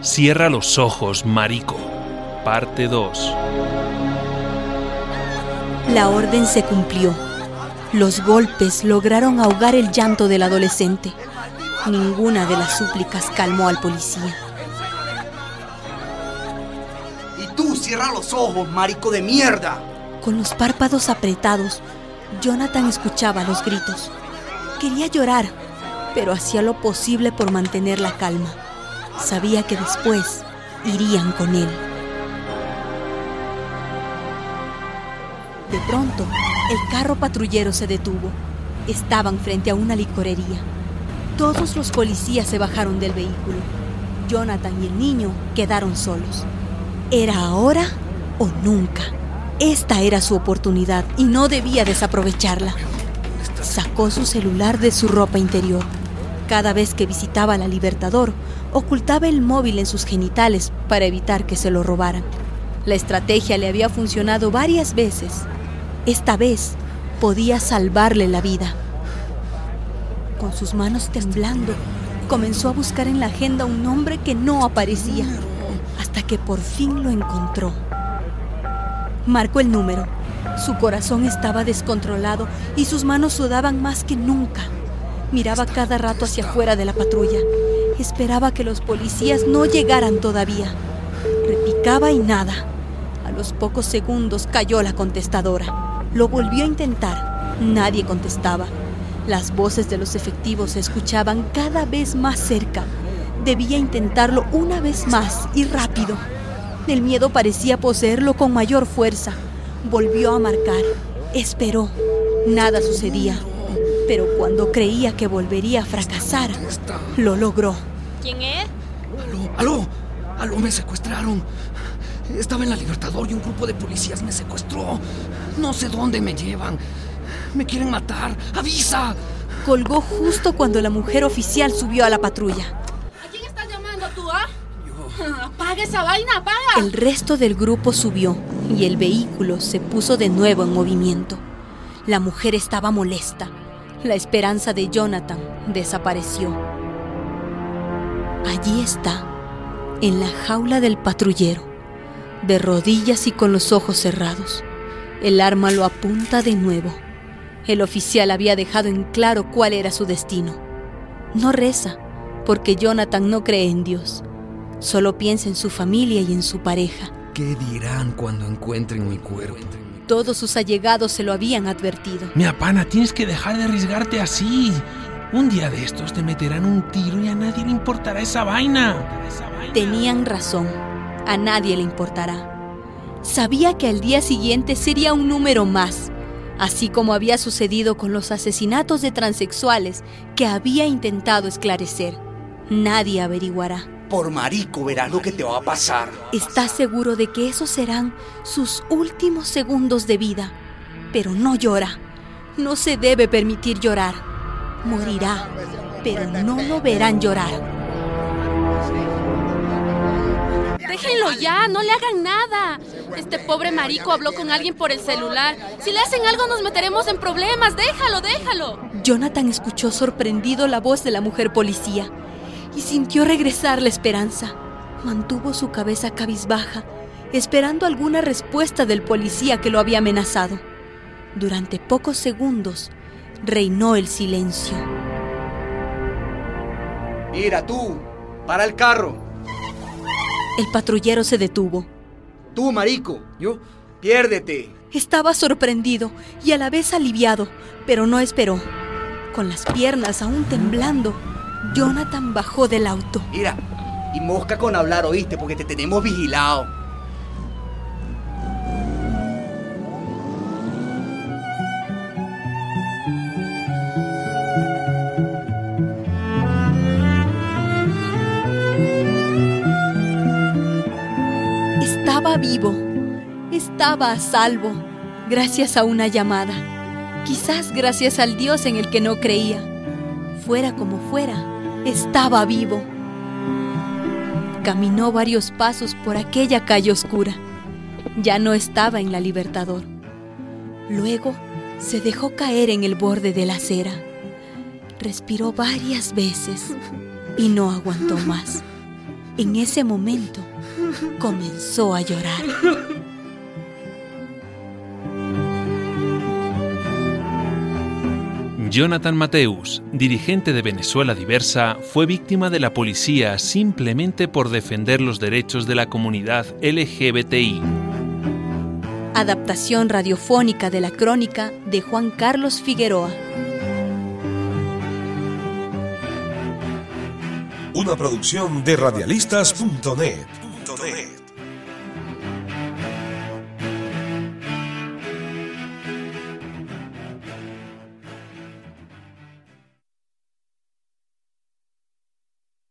Cierra los ojos, marico. Parte 2. La orden se cumplió. Los golpes lograron ahogar el llanto del adolescente. Ninguna de las súplicas calmó al policía. Y tú cierra los ojos, marico de mierda. Con los párpados apretados, Jonathan escuchaba los gritos. Quería llorar, pero hacía lo posible por mantener la calma. Sabía que después irían con él. De pronto, el carro patrullero se detuvo. Estaban frente a una licorería. Todos los policías se bajaron del vehículo. Jonathan y el niño quedaron solos. ¿Era ahora o nunca? Esta era su oportunidad y no debía desaprovecharla. Sacó su celular de su ropa interior. Cada vez que visitaba la Libertador, ocultaba el móvil en sus genitales para evitar que se lo robaran. La estrategia le había funcionado varias veces. Esta vez podía salvarle la vida. Con sus manos temblando, comenzó a buscar en la agenda un nombre que no aparecía, hasta que por fin lo encontró. Marcó el número. Su corazón estaba descontrolado y sus manos sudaban más que nunca. Miraba cada rato hacia afuera de la patrulla. Esperaba que los policías no llegaran todavía. Repicaba y nada. A los pocos segundos cayó la contestadora. Lo volvió a intentar. Nadie contestaba. Las voces de los efectivos se escuchaban cada vez más cerca. Debía intentarlo una vez más y rápido. El miedo parecía poseerlo con mayor fuerza. Volvió a marcar. Esperó. Nada sucedía. Pero cuando creía que volvería a fracasar, lo logró. ¿Quién es? Aló, aló, aló, me secuestraron. Estaba en la Libertador y un grupo de policías me secuestró. No sé dónde me llevan. Me quieren matar. ¡Avisa! Colgó justo cuando la mujer oficial subió a la patrulla. ¿A quién estás llamando tú, ah? Apaga esa vaina, apaga. El resto del grupo subió y el vehículo se puso de nuevo en movimiento. La mujer estaba molesta. La esperanza de Jonathan desapareció. Allí está, en la jaula del patrullero, de rodillas y con los ojos cerrados. El arma lo apunta de nuevo. El oficial había dejado en claro cuál era su destino. No reza, porque Jonathan no cree en Dios. Solo piensa en su familia y en su pareja. ¿Qué dirán cuando encuentren mi cuerpo? Todos sus allegados se lo habían advertido. Mi apana, tienes que dejar de arriesgarte así. Un día de estos te meterán un tiro y a nadie le importará esa vaina. Tenían razón. A nadie le importará. Sabía que al día siguiente sería un número más, así como había sucedido con los asesinatos de transexuales que había intentado esclarecer. Nadie averiguará. Por marico verás lo que te va a pasar. Está seguro de que esos serán sus últimos segundos de vida, pero no llora. No se debe permitir llorar. Morirá, pero no lo verán llorar. Déjenlo ya, no le hagan nada. Este pobre marico habló con alguien por el celular. Si le hacen algo nos meteremos en problemas. Déjalo, déjalo. Jonathan escuchó sorprendido la voz de la mujer policía y sintió regresar la esperanza. Mantuvo su cabeza cabizbaja, esperando alguna respuesta del policía que lo había amenazado. Durante pocos segundos reinó el silencio. Mira tú, para el carro. El patrullero se detuvo. Tú, marico. Yo. Piérdete. Estaba sorprendido y a la vez aliviado, pero no esperó. Con las piernas aún temblando, Jonathan bajó del auto. Mira, y mosca con hablar, oíste, porque te tenemos vigilado. Estaba vivo, estaba a salvo, gracias a una llamada. Quizás gracias al Dios en el que no creía. Fuera como fuera, estaba vivo. Caminó varios pasos por aquella calle oscura. Ya no estaba en la Libertador. Luego se dejó caer en el borde de la acera. Respiró varias veces y no aguantó más. En ese momento comenzó a llorar. Jonathan Mateus, dirigente de Venezuela Diversa, fue víctima de la policía simplemente por defender los derechos de la comunidad LGBTI. Adaptación radiofónica de la crónica de Juan Carlos Figueroa. Una producción de radialistas.net.